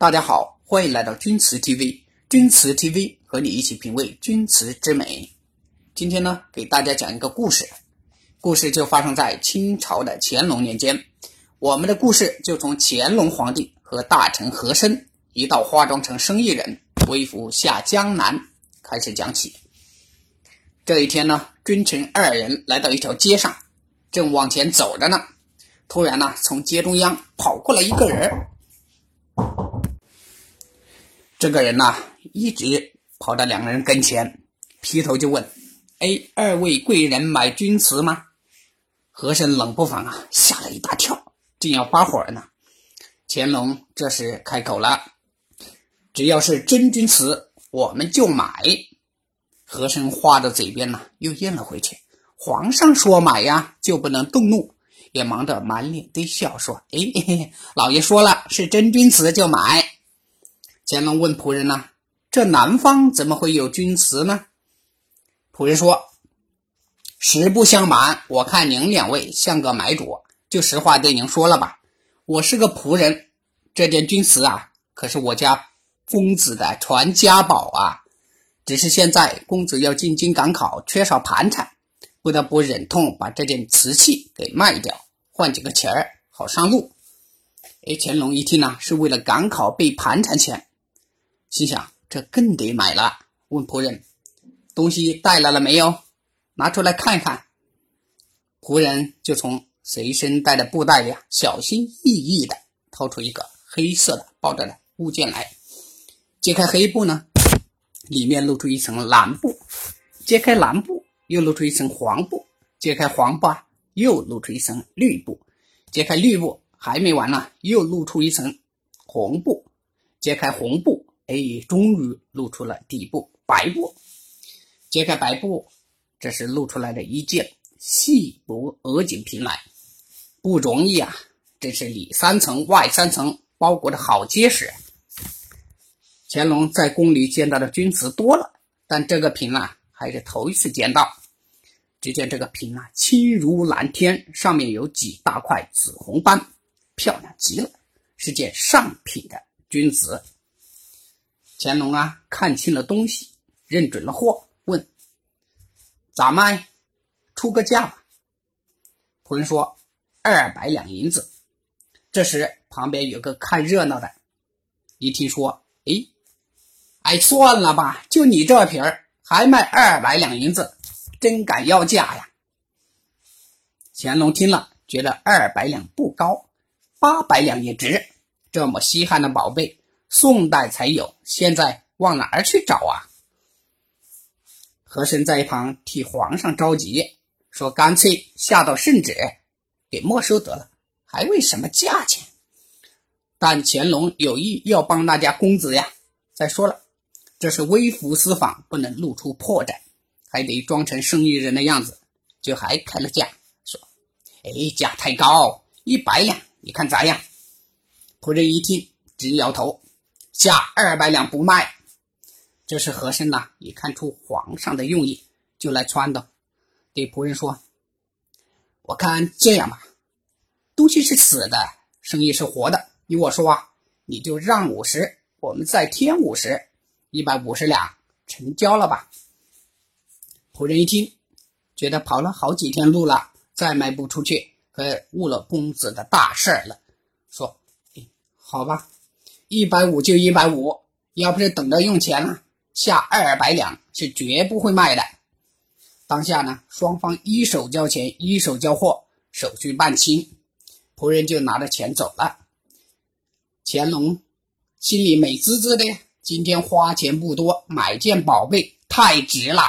大家好，欢迎来到钧瓷 TV，钧瓷 TV 和你一起品味钧瓷之美。今天呢，给大家讲一个故事，故事就发生在清朝的乾隆年间。我们的故事就从乾隆皇帝和大臣和珅一道化妆成生意人，微服下江南开始讲起。这一天呢，君臣二人来到一条街上，正往前走着呢，突然呢，从街中央跑过来一个人。这个人呐，一直跑到两个人跟前，劈头就问：“哎，二位贵人买钧瓷吗？”和珅冷不防啊，吓了一大跳。正要发火呢，乾隆这时开口了：“只要是真钧瓷，我们就买。”和珅话到嘴边呢，又咽了回去。皇上说买呀，就不能动怒，也忙得满脸堆笑说：“哎，老爷说了，是真钧瓷就买。”乾隆问仆人呢：“这南方怎么会有钧瓷呢？”仆人说：“实不相瞒，我看您两位像个买主。”就实话对您说了吧，我是个仆人，这件钧瓷啊，可是我家公子的传家宝啊。只是现在公子要进京赶考，缺少盘缠，不得不忍痛把这件瓷器给卖掉，换几个钱儿，好上路。哎，乾隆一听呢，是为了赶考备盘缠钱，心想这更得买了，问仆人：“东西带来了没有？拿出来看看。”仆人就从。随身带的布袋里啊，小心翼翼的掏出一个黑色的包着的物件来，揭开黑布呢，里面露出一层蓝布；揭开蓝布，又露出一层黄布；揭开黄布啊，又露出一层绿布；揭开绿布还没完呢，又露出一层红布；揭开红布，哎，终于露出了底部白布；揭开白布，这是露出来的一件细薄鹅颈瓶来。不容易啊！真是里三层外三层包裹的好结实。乾隆在宫里见到的钧瓷多了，但这个瓶啊还是头一次见到。只见这个瓶啊轻如蓝天，上面有几大块紫红斑，漂亮极了，是件上品的钧瓷。乾隆啊看清了东西，认准了货，问：“咋卖？出个价吧。”仆人说。二百两银子。这时，旁边有个看热闹的，一听说，哎，哎，算了吧，就你这瓶儿，还卖二百两银子，真敢要价呀！乾隆听了，觉得二百两不高，八百两也值。这么稀罕的宝贝，宋代才有，现在往哪儿去找啊？和珅在一旁替皇上着急，说：“干脆下道圣旨。”给没收得了，还为什么价钱？但乾隆有意要帮那家公子呀。再说了，这是微服私访，不能露出破绽，还得装成生意人的样子，就还开了价，说：“哎，价太高，一百两，你看咋样？”仆人一听，直摇头，下二百两不卖。这是和珅呐，也看出皇上的用意，就来撺掇，对仆人说。我看这样吧，东西是死的，生意是活的。依我说啊，你就让五十，我们再添五十，一百五十两，成交了吧？仆人一听，觉得跑了好几天路了，再卖不出去，可误了公子的大事了。说，好吧，一百五就一百五，要不是等着用钱呢，下二百两是绝不会卖的。当下呢，双方一手交钱，一手交货，手续办清，仆人就拿着钱走了。乾隆心里美滋滋的，今天花钱不多，买件宝贝太值了。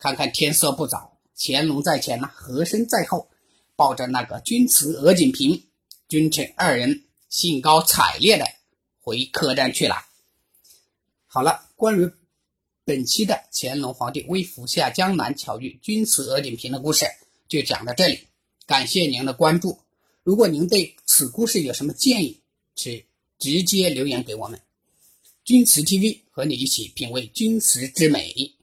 看看天色不早，乾隆在前呢，和珅在后，抱着那个钧瓷鹅颈瓶，君臣二人兴高采烈的回客栈去了。好了，关于。本期的乾隆皇帝微服下江南巧遇钧瓷鹅颈瓶的故事就讲到这里，感谢您的关注。如果您对此故事有什么建议，请直接留言给我们。钧瓷 TV 和你一起品味钧瓷之美。